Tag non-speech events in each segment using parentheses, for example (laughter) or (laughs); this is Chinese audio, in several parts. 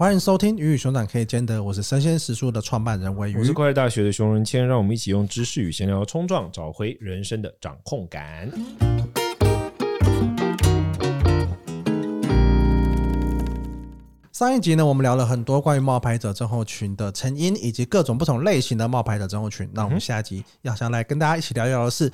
欢迎收听《鱼与熊掌可以兼得》，我是生鲜食书的创办人魏鱼，我是快乐大学的熊仁谦，让我们一起用知识与闲聊冲撞，找回人生的掌控感。上一集呢，我们聊了很多关于冒牌者症候群的成因，以及各种不同类型的冒牌者症候群。那我们下一集要想来跟大家一起聊一聊的是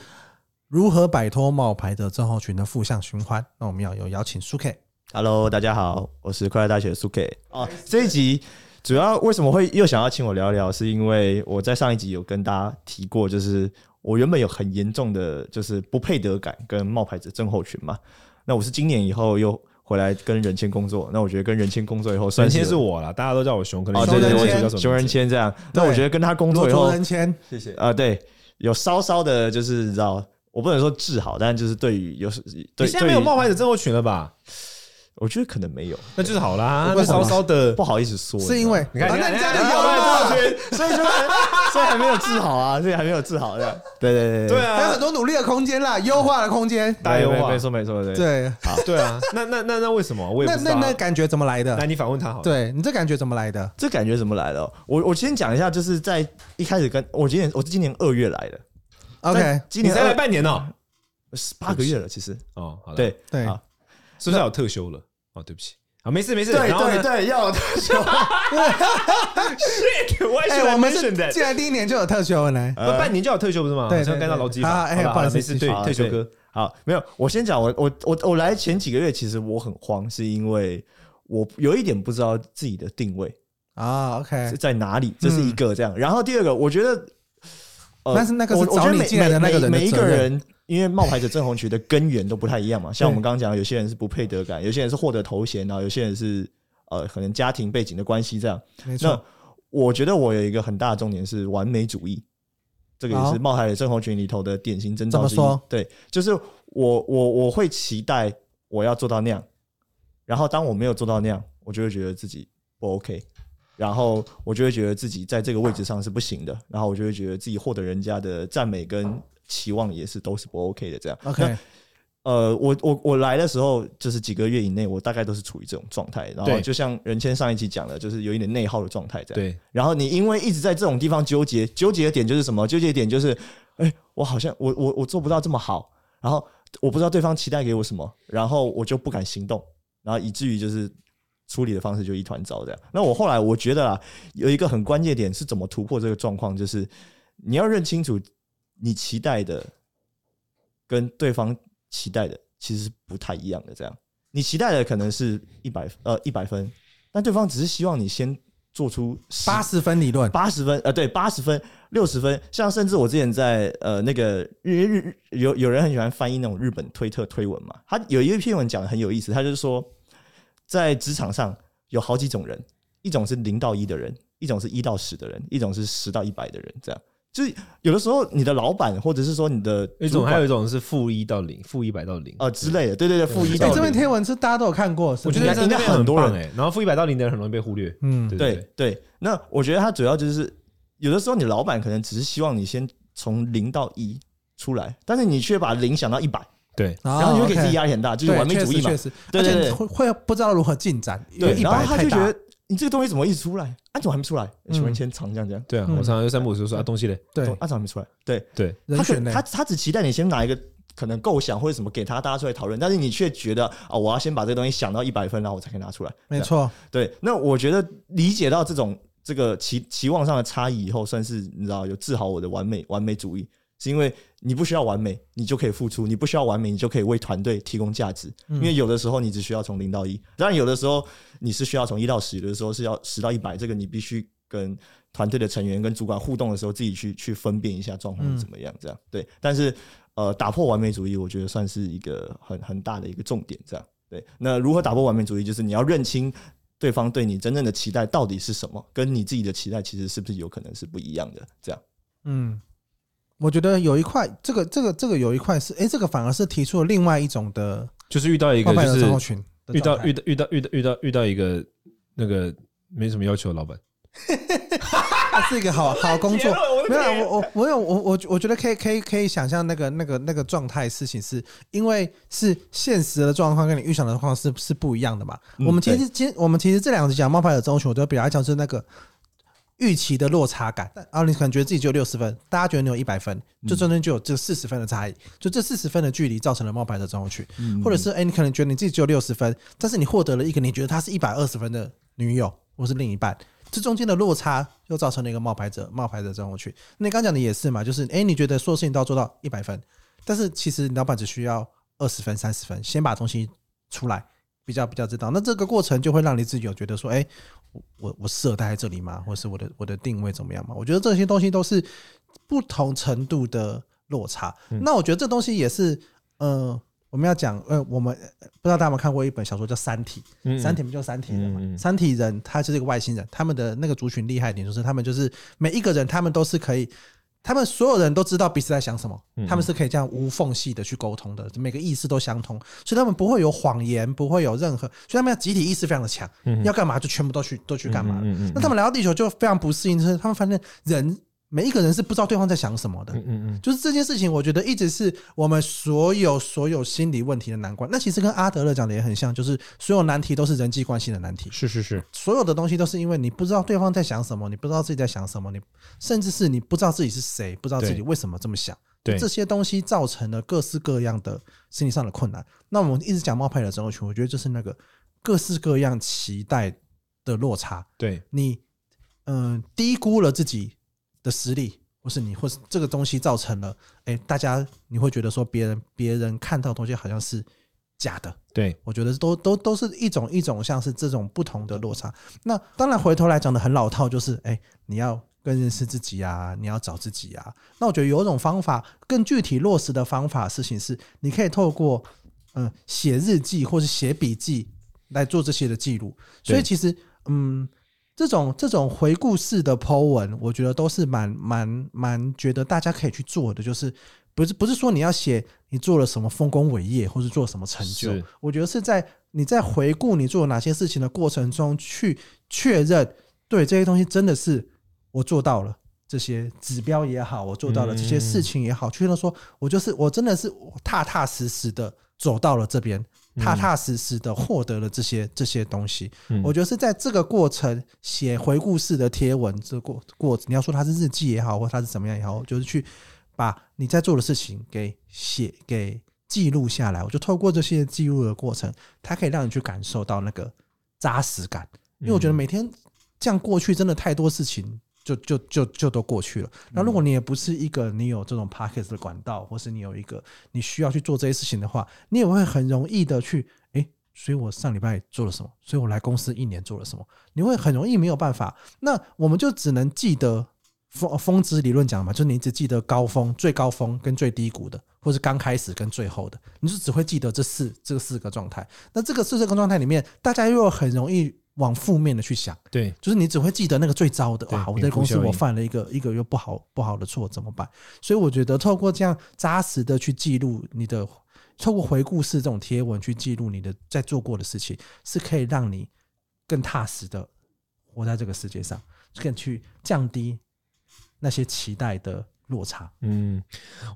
如何摆脱冒牌者症候群的负向循环。那我们要有邀请苏 K。Hello，大家好，我是快乐大学的苏 K。哦，这一集主要为什么会又想要请我聊聊，是因为我在上一集有跟大家提过，就是我原本有很严重的就是不配得感跟冒牌者症候群嘛。那我是今年以后又回来跟人谦工作，那我觉得跟人谦工作以后，人谦是我啦，大家都叫我熊，可能哦，对对，对，叫熊人谦这样。那我觉得跟他工作以后，人谦，谢谢啊，对，有稍稍的，就是你知道，我不能说治好，但就是对于有，对，现在没有冒牌者症候群了吧？我觉得可能没有，那就是好啦。那稍稍的不好意思说，是因为你看，你看，你家里有吗？所以说，所以还没有治好啊，所以还没有治好的。对对对对啊，还有很多努力的空间啦，优化的空间，大优化，没错没错，对对，好，对啊。那那那那为什么？我也不知道。那那感觉怎么来的？那你反问他好。对你这感觉怎么来的？这感觉怎么来的？我我先讲一下，就是在一开始跟我今年我是今年二月来的。OK，今年才来半年哦，八个月了，其实。哦，好的。对对，是不是要有特休了？哦，对不起。啊，没事没事，对对对，要有特休。(laughs) 哎，我们是进来第一年就有特休了呢，不半年就有特休不是吗？对，像干到劳基法。哎，不好意思，对，特休哥。好，没有，我先讲，我我我我来前几个月，其实我很慌，是因为我有一点不知道自己的定位啊。OK，是在哪里？这是一个这样。然后第二个，我觉得，呃，但是那个我找你进来的那个人，每一个人。因为冒牌者症候群的根源都不太一样嘛，像我们刚刚讲，有些人是不配得感，有些人是获得头衔，然后有些人是呃可能家庭背景的关系这样。没错。那我觉得我有一个很大的重点是完美主义，这个也是冒牌者症候群里头的典型征兆之一。怎么说？对，就是我我我会期待我要做到那样，然后当我没有做到那样，我就会觉得自己不 OK，然后我就会觉得自己在这个位置上是不行的，然后我就会觉得自己获得人家的赞美跟。期望也是都是不 OK 的，这样。OK，呃，我我我来的时候就是几个月以内，我大概都是处于这种状态。然后就像任谦上一期讲的，就是有一点内耗的状态，这样。对。然后你因为一直在这种地方纠结，纠结的点就是什么？纠结的点就是，哎、欸，我好像我我我做不到这么好，然后我不知道对方期待给我什么，然后我就不敢行动，然后以至于就是处理的方式就一团糟这样。那我后来我觉得啊，有一个很关键点是怎么突破这个状况，就是你要认清楚。你期待的跟对方期待的其实是不太一样的。这样，你期待的可能是一百呃一百分，但对方只是希望你先做出八十分理论，八十分呃对八十分六十分。像甚至我之前在呃那个日日有有人很喜欢翻译那种日本推特推文嘛，他有一篇文讲的很有意思，他就是说在职场上有好几种人，一种是零到一的人，一种是一到十的人，一种是十到一百的人，这样。就是有的时候，你的老板或者是说你的一种，还有一种是负一到零，负一百到零啊之类的。对对对，负一到零。这篇贴文是大家都有看过，我觉得应该很多人哎。然后负一百到零的人很容易被忽略。嗯，对对。那我觉得他主要就是有的时候，你老板可能只是希望你先从零到一出来，但是你却把零想到一百。对，然后你会给自己压力很大，就是完美主义嘛。确实，对对对，会会不知道如何进展。对，然后他就觉得。你这个东西怎么一直出来？啊，怎么还没出来？熊仁谦常这样这样。对啊，我常常就三不五时说啊，东西嘞。对，啊，怎么还没出来？对对，他他他只期待你先拿一个可能构想或者什么给他，大家出来讨论。但是你却觉得啊，我要先把这个东西想到一百分，然后我才可以拿出来。没错，对。那我觉得理解到这种这个期期望上的差异以后，算是你知道有治好我的完美完美主义。是因为你不需要完美，你就可以付出；你不需要完美，你就可以为团队提供价值。因为有的时候你只需要从零到一，当然有的时候你是需要从一到十，有的时候是要十到一百。这个你必须跟团队的成员、跟主管互动的时候，自己去去分辨一下状况是怎么样。这样对，但是呃，打破完美主义，我觉得算是一个很很大的一个重点。这样对，那如何打破完美主义？就是你要认清对方对你真正的期待到底是什么，跟你自己的期待其实是不是有可能是不一样的？这样，嗯。我觉得有一块，这个这个这个有一块是，哎，这个反而是提出了另外一种的，就是遇到一个就是遇到遇到遇到遇到遇到遇到一个那个没什么要求的老板，它 (laughs) 是一个好好工作。(laughs) 没有，我我我有我我我觉得可以可以可以想象那个那个那个状态事情，是因为是现实的状况跟你预想的状况是是不一样的嘛。我们其实今我们其实这两集讲冒牌者症候群，我都比较讲是那个。预期的落差感，然后你可能觉得自己只有六十分，大家觉得你有一百分，就中间就有这四十分的差异，就这四十分的距离造成了冒牌者症候群，或者是哎，你可能觉得你自己只有六十分，但是你获得了一个你觉得他是一百二十分的女友或是另一半，这中间的落差又造成了一个冒牌者冒牌者症候群。那你刚讲的也是嘛，就是哎，你觉得所有事情都要做到一百分，但是其实老板只需要二十分、三十分，先把东西出来。比较比较知道，那这个过程就会让你自己有觉得说，哎，我我适合待在这里吗？或是我的我的定位怎么样吗？我觉得这些东西都是不同程度的落差。那我觉得这东西也是，呃，我们要讲，呃，我们不知道大家有没有看过一本小说叫《三体》，《三体》不就三体人嘛？三体人他就是一个外星人，他们的那个族群厉害一点就是他们就是每一个人，他们都是可以。他们所有人都知道彼此在想什么，他们是可以这样无缝隙的去沟通的，每个意识都相通，所以他们不会有谎言，不会有任何，所以他们要集体意识非常的强，要干嘛就全部都去都去干嘛。那他们来到地球就非常不适应，就是他们发现人。每一个人是不知道对方在想什么的，嗯嗯，就是这件事情，我觉得一直是我们所有所有心理问题的难关。那其实跟阿德勒讲的也很像，就是所有难题都是人际关系的难题。是是是，所有的东西都是因为你不知道对方在想什么，你不知道自己在想什么，你甚至是你不知道自己是谁，不知道自己为什么这么想。对，这些东西造成了各式各样的心理上的困难。那我们一直讲冒牌的症候群，我觉得就是那个各式各样期待的落差。对你，嗯、呃，低估了自己的实力。或是你，或是这个东西造成了，哎，大家你会觉得说别人别人看到的东西好像是假的。对，我觉得都都都是一种一种像是这种不同的落差。那当然回头来讲的很老套，就是哎，你要更认识自己啊，你要找自己啊。那我觉得有一种方法更具体落实的方法，事情是你可以透过嗯写日记或是写笔记来做这些的记录。所以其实嗯。这种这种回顾式的 Po 文，我觉得都是蛮蛮蛮觉得大家可以去做的，就是不是不是说你要写你做了什么丰功伟业，或是做什么成就，我觉得是在你在回顾你做了哪些事情的过程中，去确认对这些东西真的是我做到了这些指标也好，我做到了这些事情也好，确认说我就是我真的是踏踏实实的走到了这边。踏踏实实的获得了这些这些东西，我觉得是在这个过程写回顾式的贴文，这过过程你要说它是日记也好，或它是怎么样也好，就是去把你在做的事情给写给记录下来。我就透过这些记录的过程，它可以让你去感受到那个扎实感，因为我觉得每天这样过去，真的太多事情。就就就就都过去了。那如果你也不是一个你有这种 podcast 的管道，或是你有一个你需要去做这些事情的话，你也会很容易的去诶，所以我上礼拜做了什么？所以我来公司一年做了什么？你会很容易没有办法。那我们就只能记得峰峰值理论讲嘛，就是你只记得高峰、最高峰跟最低谷的，或是刚开始跟最后的，你就只会记得这四这四个状态。那这个四这个状态里面，大家又很容易。往负面的去想，对，就是你只会记得那个最糟的。哇，我在公司我犯了一个一个又不好不好的错，怎么办？所以我觉得透过这样扎实的去记录你的，透过回顾式这种贴文去记录你的在做过的事情，是可以让你更踏实的活在这个世界上，更去降低那些期待的落差。嗯，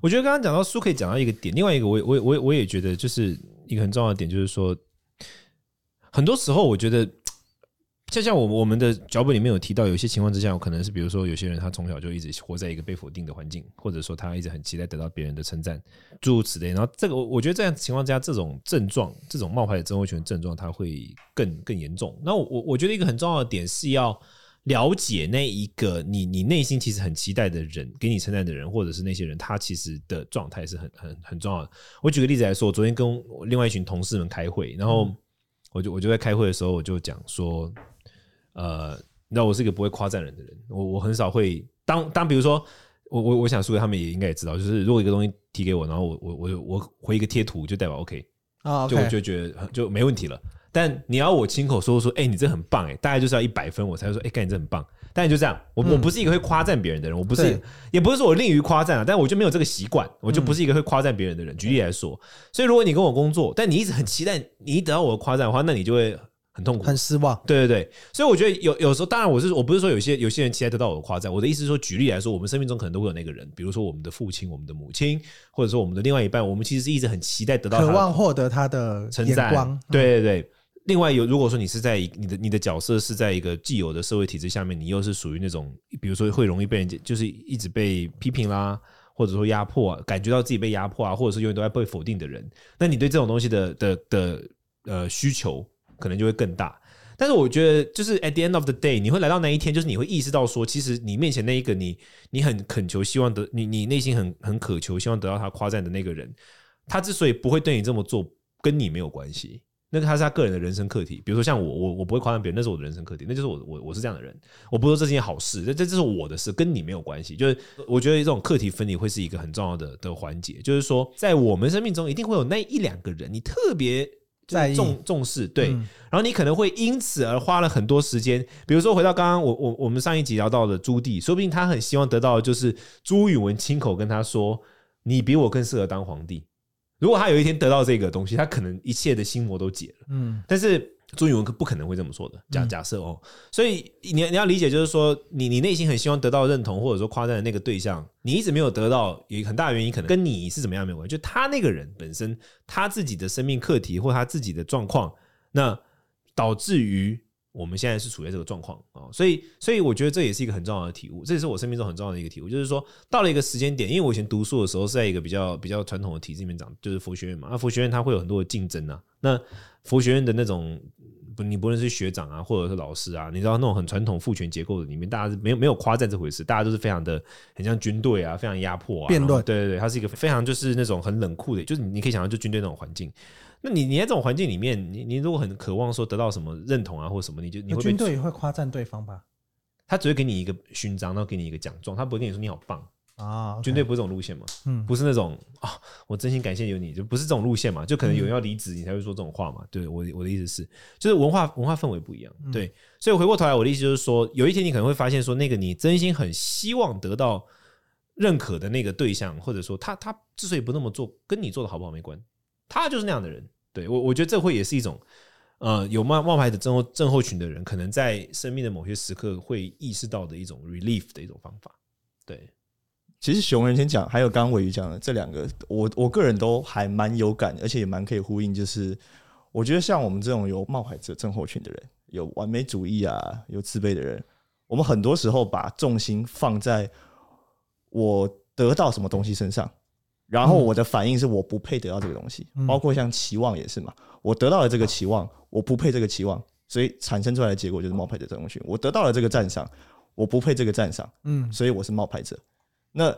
我觉得刚刚讲到书可以讲到一个点，另外一个我我我我也觉得就是一个很重要的点，就是说很多时候我觉得。就像我我们的脚本里面有提到，有些情况之下，有可能是比如说有些人他从小就一直活在一个被否定的环境，或者说他一直很期待得到别人的称赞，诸如此类。然后这个我我觉得这样情况之下，这种症状，这种冒牌者症候群症状，它会更更严重。那我我我觉得一个很重要的点是要了解那一个你你内心其实很期待的人，给你称赞的人，或者是那些人，他其实的状态是很很很重要的。我举个例子来说，我昨天跟另外一群同事们开会，然后我就我就在开会的时候，我就讲说。呃，你知道我是一个不会夸赞人的人，我我很少会当当，比如说我我我想说，他们也应该也知道，就是如果一个东西提给我，然后我我我我回一个贴图，就代表 OK 啊，就我就觉得就没问题了。但你要我亲口说说，哎，你这很棒，哎，大概就是要一百分，我才会说，哎，干你这很棒。但就这样，我我不是一个会夸赞别人的人，我不是，也不是说我吝于夸赞啊，但我就没有这个习惯，我就不是一个会夸赞别人的人。举例来说，所以如果你跟我工作，但你一直很期待你一得到我的夸赞的话，那你就会。很痛苦，很失望。对对对，所以我觉得有有时候，当然我是我不是说有些有些人期待得到我的夸赞，我的意思是说，举例来说，我们生命中可能都会有那个人，比如说我们的父亲、我们的母亲，或者说我们的另外一半，我们其实是一直很期待得到，渴望获得他的称。赞。对对对。另外有，如果说你是在你的你的角色是在一个既有的社会体制下面，你又是属于那种，比如说会容易被人就是一直被批评啦，或者说压迫啊，感觉到自己被压迫啊，或者是永远都在被否定的人，那你对这种东西的的的呃需求可能就会更大。但是我觉得，就是 at the end of the day，你会来到那一天，就是你会意识到说，其实你面前那一个你你很恳求希望得你你内心很很渴求希望得到他夸赞的那个人，他之所以不会对你这么做，跟你没有关系。那个他是他个人的人生课题，比如说像我，我我不会夸赞别人，那是我的人生课题，那就是我我我是这样的人，我不说这是件好事，这这这是我的事，跟你没有关系。就是我觉得这种课题分离会是一个很重要的的环节，就是说在我们生命中一定会有那一两个人，你特别在重重视，对，然后你可能会因此而花了很多时间，比如说回到刚刚我我我们上一集聊到的朱棣，说不定他很希望得到的就是朱允炆亲口跟他说，你比我更适合当皇帝。如果他有一天得到这个东西，他可能一切的心魔都解了。嗯，但是朱允炆可不可能会这么说的。假假设哦，所以你你要理解，就是说你你内心很希望得到认同或者说夸赞的那个对象，你一直没有得到，有很大的原因可能跟你是怎么样没有关系，就他那个人本身他自己的生命课题或他自己的状况，那导致于。我们现在是处在这个状况啊，所以，所以我觉得这也是一个很重要的体悟，这也是我生命中很重要的一个体悟，就是说到了一个时间点，因为我以前读书的时候是在一个比较比较传统的体制里面长，就是佛学院嘛，那佛学院它会有很多的竞争啊，那佛学院的那种不，你不论是学长啊，或者是老师啊，你知道那种很传统父权结构的里面，大家是没有没有夸赞这回事，大家都是非常的很像军队啊，非常压迫啊，辩论，对对对，它是一个非常就是那种很冷酷的，就是你可以想象就军队那种环境。那你你在这种环境里面，你你如果很渴望说得到什么认同啊，或什么，你就你会军队也会夸赞对方吧？他只会给你一个勋章，然后给你一个奖状，他不会跟你说你好棒啊。军队不是这种路线嘛？嗯，不是那种啊，我真心感谢有你，就不是这种路线嘛？就可能有人要离职，你才会说这种话嘛？对我我的意思是，就是文化文化氛围不一样。对，所以回过头来，我的意思就是说，有一天你可能会发现，说那个你真心很希望得到认可的那个对象，或者说他他之所以不那么做，跟你做的好不好没关。他就是那样的人，对我，我觉得这会也是一种，呃，有冒冒牌的症候症候群的人，可能在生命的某些时刻会意识到的一种 relief 的一种方法。对，其实熊人先讲，还有刚刚尾鱼讲的这两个，我我个人都还蛮有感，而且也蛮可以呼应。就是我觉得像我们这种有冒牌者症候群的人，有完美主义啊，有自卑的人，我们很多时候把重心放在我得到什么东西身上。然后我的反应是我不配得到这个东西，包括像期望也是嘛。我得到了这个期望，我不配这个期望，所以产生出来的结果就是冒牌者症候群。我得到了这个赞赏，我不配这个赞赏，嗯，所以我是冒牌者。那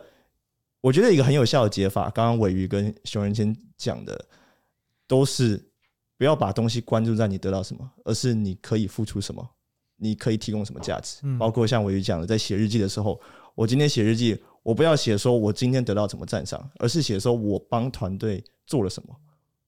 我觉得一个很有效的解法，刚刚伟瑜跟熊仁谦讲的，都是不要把东西关注在你得到什么，而是你可以付出什么，你可以提供什么价值。包括像伟瑜讲的，在写日记的时候，我今天写日记。我不要写说我今天得到什么赞赏，而是写说我帮团队做了什么，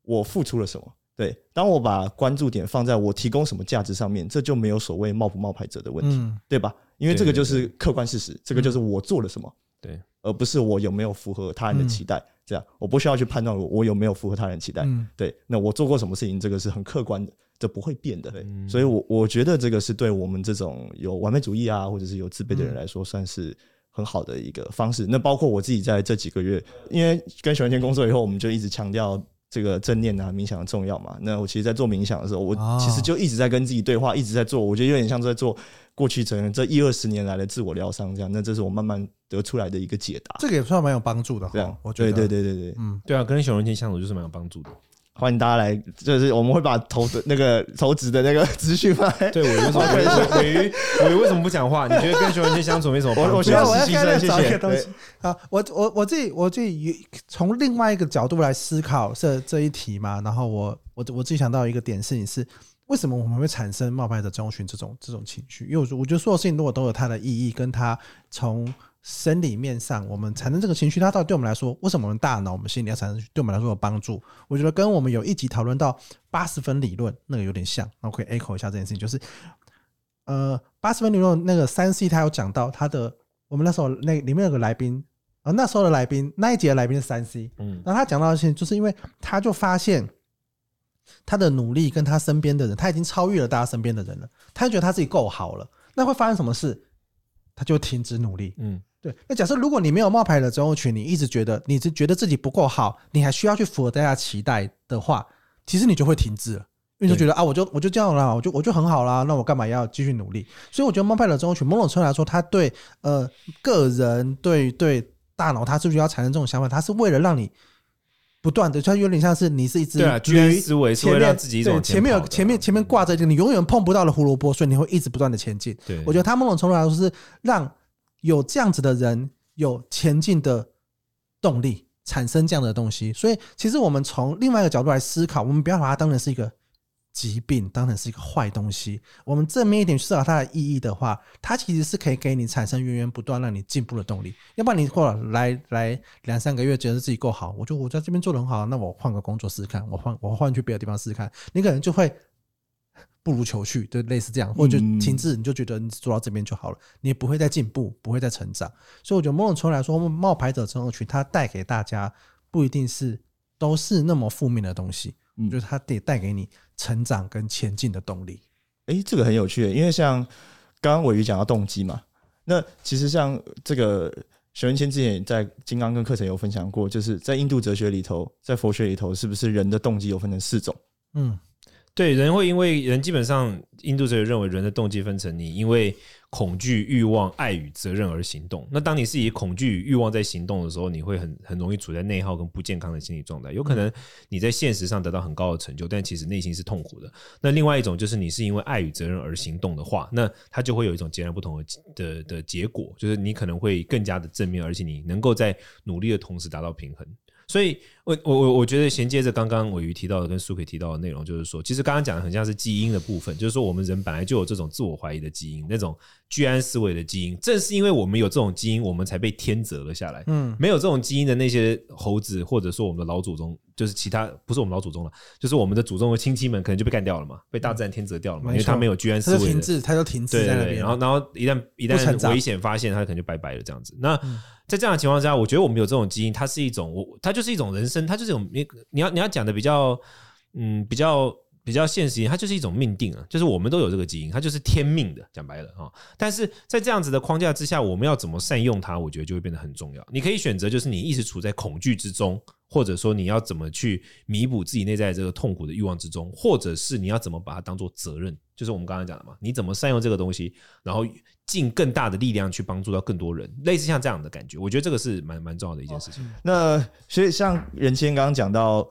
我付出了什么。对，当我把关注点放在我提供什么价值上面，这就没有所谓冒不冒牌者的问题，对吧？因为这个就是客观事实，这个就是我做了什么，对，而不是我有没有符合他人的期待。这样，我不需要去判断我我有没有符合他人期待。对，那我做过什么事情，这个是很客观的，这不会变的。对，所以我我觉得这个是对我们这种有完美主义啊，或者是有自卑的人来说，算是。很好的一个方式。那包括我自己在这几个月，因为跟熊仁谦工作以后，我们就一直强调这个正念啊、冥想的重要嘛。那我其实，在做冥想的时候，我其实就一直在跟自己对话，一直在做。我觉得有点像在做过去整这一二十年来的自我疗伤这样。那这是我慢慢得出来的一个解答。这个也算蛮有帮助的。这样，我觉得对对对对对，嗯，对啊，跟熊仁谦相处就是蛮有帮助的。欢迎大家来，就是我们会把投的那个投资的那个资讯放。(laughs) 对，我为什么？玮瑜，玮瑜为什么不讲话？你觉得跟熊仁谦相处没什么帮助？我我需要实习生，谢谢。东西好，我我我自己我自己从另外一个角度来思考这这一题嘛。然后我我我自己想到一个点是，你是为什么我们会产生冒牌者症候群这种这种情绪？因为我我觉得所有事情如果都有它的意义，跟它从。生理面上，我们产生这个情绪，它到底对我们来说，为什么我们大脑、我们心理要产生对我们来说有帮助？我觉得跟我们有一集讨论到八十分理论那个有点像。那我可以 echo 一下这件事情，就是呃，八十分理论那个三 C 他有讲到他的，我们那时候那里面有个来宾，呃，那时候的来宾那一集的来宾是三 C，嗯，然后他讲到的事情，就是因为他就发现他的努力跟他身边的人，他已经超越了大家身边的人了，他就觉得他自己够好了，那会发生什么事？他就停止努力。嗯，对。那假设如果你没有冒牌的症候群，你一直觉得你是觉得自己不够好，你还需要去符合大家期待的话，其实你就会停滞了。因为就觉得啊，我就我就这样了，我就我就很好啦，那我干嘛要继续努力？所以我觉得冒牌的症候群，某种程度来说，他对呃个人对对大脑，他是不是要产生这种想法？他是为了让你不断的，它有点像是你是一只对居于思维，是为了让自己对前面有前面前面挂着一个你永远碰不到的胡萝卜，所以你会一直不断的前进。对，我觉得他某种程度来说是让有这样子的人有前进的动力，产生这样的东西。所以其实我们从另外一个角度来思考，我们不要把它当成是一个。疾病当成是一个坏东西。我们正面一点去思考它的意义的话，它其实是可以给你产生源源不断让你进步的动力。要不然你过来来两三个月觉得自己够好，我就我在这边做得很好，那我换个工作试试看，我换我换去别的地方试试看，你可能就会不如求去，就类似这样，或者就停滞，你就觉得你做到这边就好了，你也不会再进步，不会再成长。所以我觉得某种程度来说，冒牌者症候群它带给大家不一定是都是那么负面的东西。我觉得它得带给你成长跟前进的动力。诶，这个很有趣，因为像刚刚伟瑜讲到动机嘛，那其实像这个熊仁谦之前也在金刚跟课程有分享过，就是在印度哲学里头，在佛学里头，是不是人的动机有分成四种？嗯，对，人会因为人基本上印度哲学认为人的动机分成你因为。恐惧、欲望、爱与责任而行动。那当你是以恐惧与欲望在行动的时候，你会很很容易处在内耗跟不健康的心理状态。有可能你在现实上得到很高的成就，但其实内心是痛苦的。那另外一种就是你是因为爱与责任而行动的话，那它就会有一种截然不同的的的结果，就是你可能会更加的正面，而且你能够在努力的同时达到平衡。所以，我我我我觉得衔接着刚刚玮瑜提到的跟苏菲提到的内容，就是说，其实刚刚讲的很像是基因的部分，就是说我们人本来就有这种自我怀疑的基因，那种居安思危的基因。正是因为我们有这种基因，我们才被天择了下来。嗯，没有这种基因的那些猴子，或者说我们的老祖宗，就是其他不是我们老祖宗了，就是我们的祖宗和亲戚们，可能就被干掉了嘛，被大自然天择掉了嘛，因为他没有居安思危，停滞，他就停滞在那边。然后，然后一旦一旦危险发现，他可能就拜拜了这样子。那。在这样的情况下，我觉得我们有这种基因，它是一种我，它就是一种人生，它就是一种你你要你要讲的比较，嗯，比较比较现实一点，它就是一种命定啊，就是我们都有这个基因，它就是天命的，讲白了啊。但是在这样子的框架之下，我们要怎么善用它，我觉得就会变得很重要。你可以选择，就是你一直处在恐惧之中。或者说你要怎么去弥补自己内在这个痛苦的欲望之中，或者是你要怎么把它当做责任，就是我们刚刚讲的嘛，你怎么善用这个东西，然后尽更大的力量去帮助到更多人，类似像这样的感觉，我觉得这个是蛮蛮重要的一件事情。那所以像仁谦刚刚讲到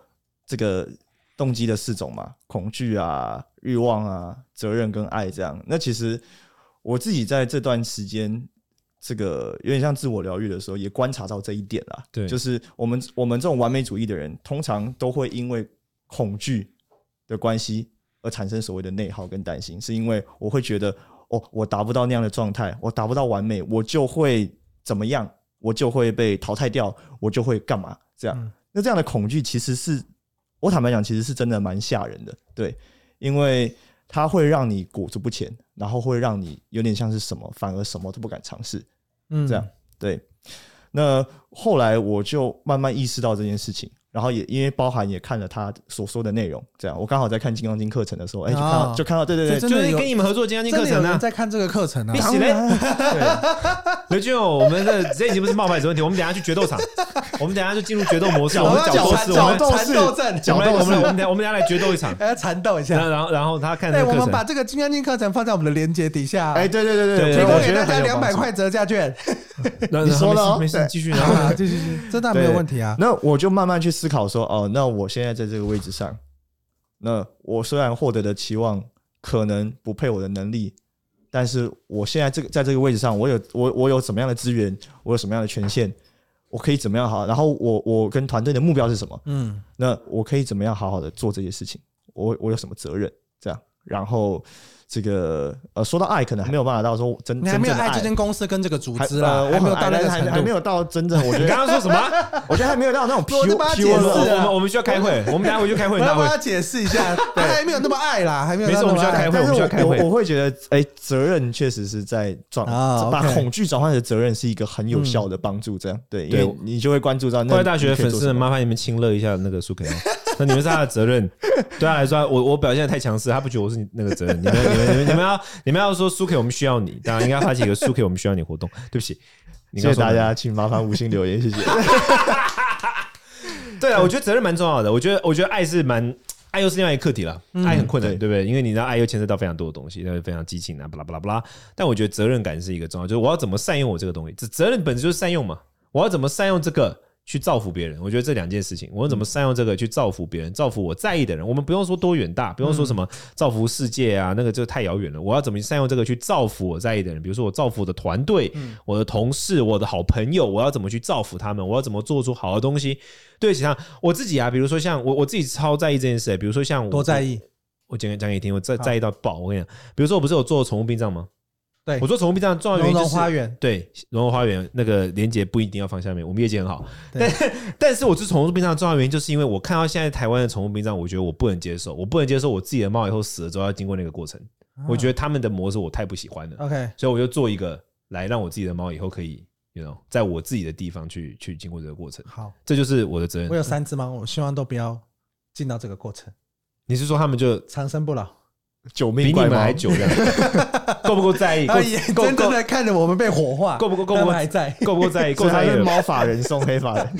这个动机的四种嘛，恐惧啊、欲望啊、责任跟爱这样，那其实我自己在这段时间。这个有点像自我疗愈的时候，也观察到这一点啦。对，就是我们我们这种完美主义的人，通常都会因为恐惧的关系而产生所谓的内耗跟担心，是因为我会觉得，哦，我达不到那样的状态，我达不到完美，我就会怎么样，我就会被淘汰掉，我就会干嘛？这样，嗯、那这样的恐惧其实是我坦白讲，其实是真的蛮吓人的。对，因为它会让你裹足不前，然后会让你有点像是什么，反而什么都不敢尝试。嗯，这样对。那后来我就慢慢意识到这件事情。然后也因为包含也看了他所说的内容，这样。我刚好在看《金刚经》课程的时候，哎，就看到就看到，对对对，就是跟你们合作《金刚经》课程呢，在看这个课程呢。必须嘞，刘俊，我们的这已经不是冒牌者问题，我们等下去决斗场，(laughs) 我们等下就进入决斗模式，我们角斗士，我们缠斗战，我们我们我们等我们等下来决斗一场，(laughs) 来缠斗一下。然后然后他看，哎，我们把这个《金刚经》课程放在我们的链接底下，哎，对对对对，提供给大家两百块折价券。(laughs) 你说了，没事，继续，继续，继续，这当然没有问题啊。那我就慢慢去思考说，哦，那。那我现在在这个位置上，那我虽然获得的期望可能不配我的能力，但是我现在这个在这个位置上，我有我我有什么样的资源，我有什么样的权限，我可以怎么样好？然后我我跟团队的目标是什么？嗯，那我可以怎么样好好的做这些事情？我我有什么责任？这样，然后。这个呃，说到爱，可能还没有办法到说真，你还没有爱这间公司跟这个组织啦，我没有到那个还还没有到真正。我觉得你刚刚说什么？(laughs) 我觉得还没有到那种 pure。(laughs) 我就帮他解释，我们我们需要开会，我们等下回去开会。我要帮他解释一下，他还没有那么爱啦，还没有。没事，我们需要开会，我们需要开会。我会觉得，哎，责任确实是在转，把恐惧转换成责任是一个很有效的帮助。这样对，因为你就会关注到。快乐大学的粉丝们，麻烦你们亲热一下那个苏 K。那你们是他的责任。对他来说，我我表现的太强势，他不觉得我是那个责任。你们你们你们你们要你们要说苏 K，我们需要你，当然应该发起一个苏 K，我们需要你活动。对不起，谢谢大家，请麻烦五星留言，谢谢。对啊，我觉得责任蛮重要的。我觉得我觉得爱是蛮。爱又是另外一个课题了，爱很困难，对不对？因为你知道，爱又牵涉到非常多的东西，那非常激情啊，巴拉巴拉巴拉。但我觉得责任感是一个重要，就是我要怎么善用我这个东西。这责任本质就是善用嘛，我要怎么善用这个去造福别人？我觉得这两件事情，我们怎么善用这个去造福别人，造福我在意的人？我们不用说多远大，不用说什么造福世界啊，那个就太遥远了。我要怎么善用这个去造福我在意的人？比如说我造福我的团队、我的同事、我的好朋友，我要怎么去造福他们？我要怎么做出好的东西？对，其他我自己啊，比如说像我，我自己超在意这件事。比如说像我多在意，我讲讲给你听，我在在意到爆。我跟你讲，比如说我不是有做宠物殡葬吗？对，我做宠物殡葬重要原因就是花园。对，融融花园那个连接不一定要放下面，我们业绩很好。但 (laughs) 但是我做宠物殡葬重要原因，就是因为我看到现在台湾的宠物殡葬，我觉得我不能接受，我不能接受我自己的猫以后死了之后要经过那个过程。我觉得他们的模式我太不喜欢了。OK，所以我就做一个来让我自己的猫以后可以。You know, 在我自己的地方去去经过这个过程，好，这就是我的责任。我有三只猫，我希望都不要进到这个过程。你是说他们就长生不老，九命比你们还久的，(laughs) 够不够在意？他眼睁睁的看着我们被火化，够不够？够不够还在？够不够在意？够在意？猫法人送黑法人，(laughs)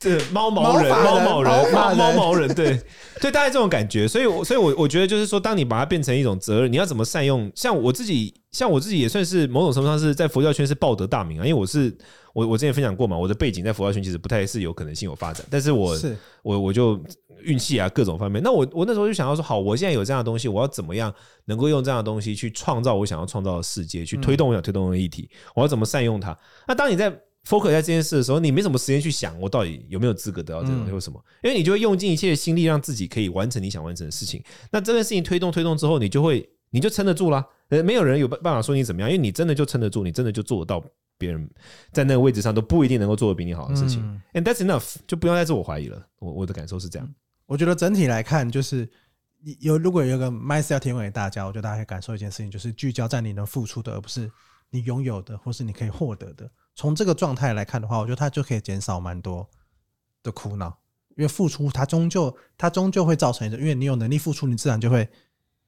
这猫毛人，猫毛人，猫猫毛人，对。(laughs) 对，大概这种感觉，所以，我所以我我觉得就是说，当你把它变成一种责任，你要怎么善用？像我自己，像我自己也算是某种程度上是在佛教圈是报得大名啊，因为我是我我之前分享过嘛，我的背景在佛教圈其实不太是有可能性有发展，但是我是。我我就运气啊各种方面，那我我那时候就想要说，好，我现在有这样的东西，我要怎么样能够用这样的东西去创造我想要创造的世界，去推动我想推动的议题，我要怎么善用它？那当你在 focus 在这件事的时候，你没什么时间去想我到底有没有资格得到这种东西或什么，因为你就会用尽一切的心力让自己可以完成你想完成的事情。那这件事情推动推动之后，你就会你就撑得住了。呃，没有人有办法说你怎么样，因为你真的就撑得住，你真的就做得到别人在那个位置上都不一定能够做得比你好的事情。And that's enough，就不用再自我怀疑了。我我的感受是这样。我觉得整体来看，就是有如果有一个 mindset 要提供给大家，我觉得大家可以感受一件事情，就是聚焦在你能付出的，而不是你拥有的，或是你可以获得的。从这个状态来看的话，我觉得它就可以减少蛮多的苦恼，因为付出它终究它终究会造成一个，因为你有能力付出，你自然就会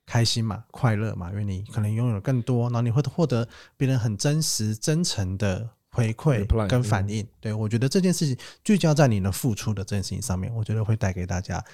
开心嘛、快乐嘛，因为你可能拥有更多，然后你会获得别人很真实、真诚的回馈跟反应。对，我觉得这件事情聚焦在你的付出的这件事情上面，我觉得会带给大家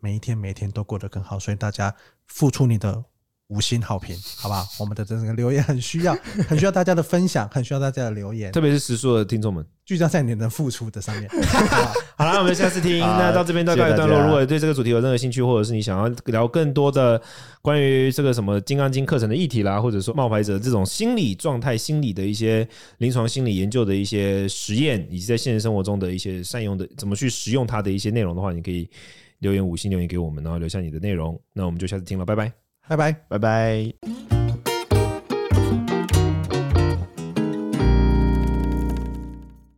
每一天每一天都过得更好。所以大家付出你的。五星好评，好不好？我们的这个留言很需要，(laughs) 很需要大家的分享，很需要大家的留言，特别是时数的听众们，聚焦在你的付出的上面。(laughs) 好了，我们下次听。那到这边到告一段落。如果对这个主题有任何兴趣，或者是你想要聊更多的关于这个什么《金刚经》课程的议题啦，或者说冒牌者这种心理状态、心理的一些临床心理研究的一些实验，以及在现实生活中的一些善用的怎么去使用它的一些内容的话，你可以留言五星留言给我们，然后留下你的内容。那我们就下次听了，拜拜。拜拜，拜拜。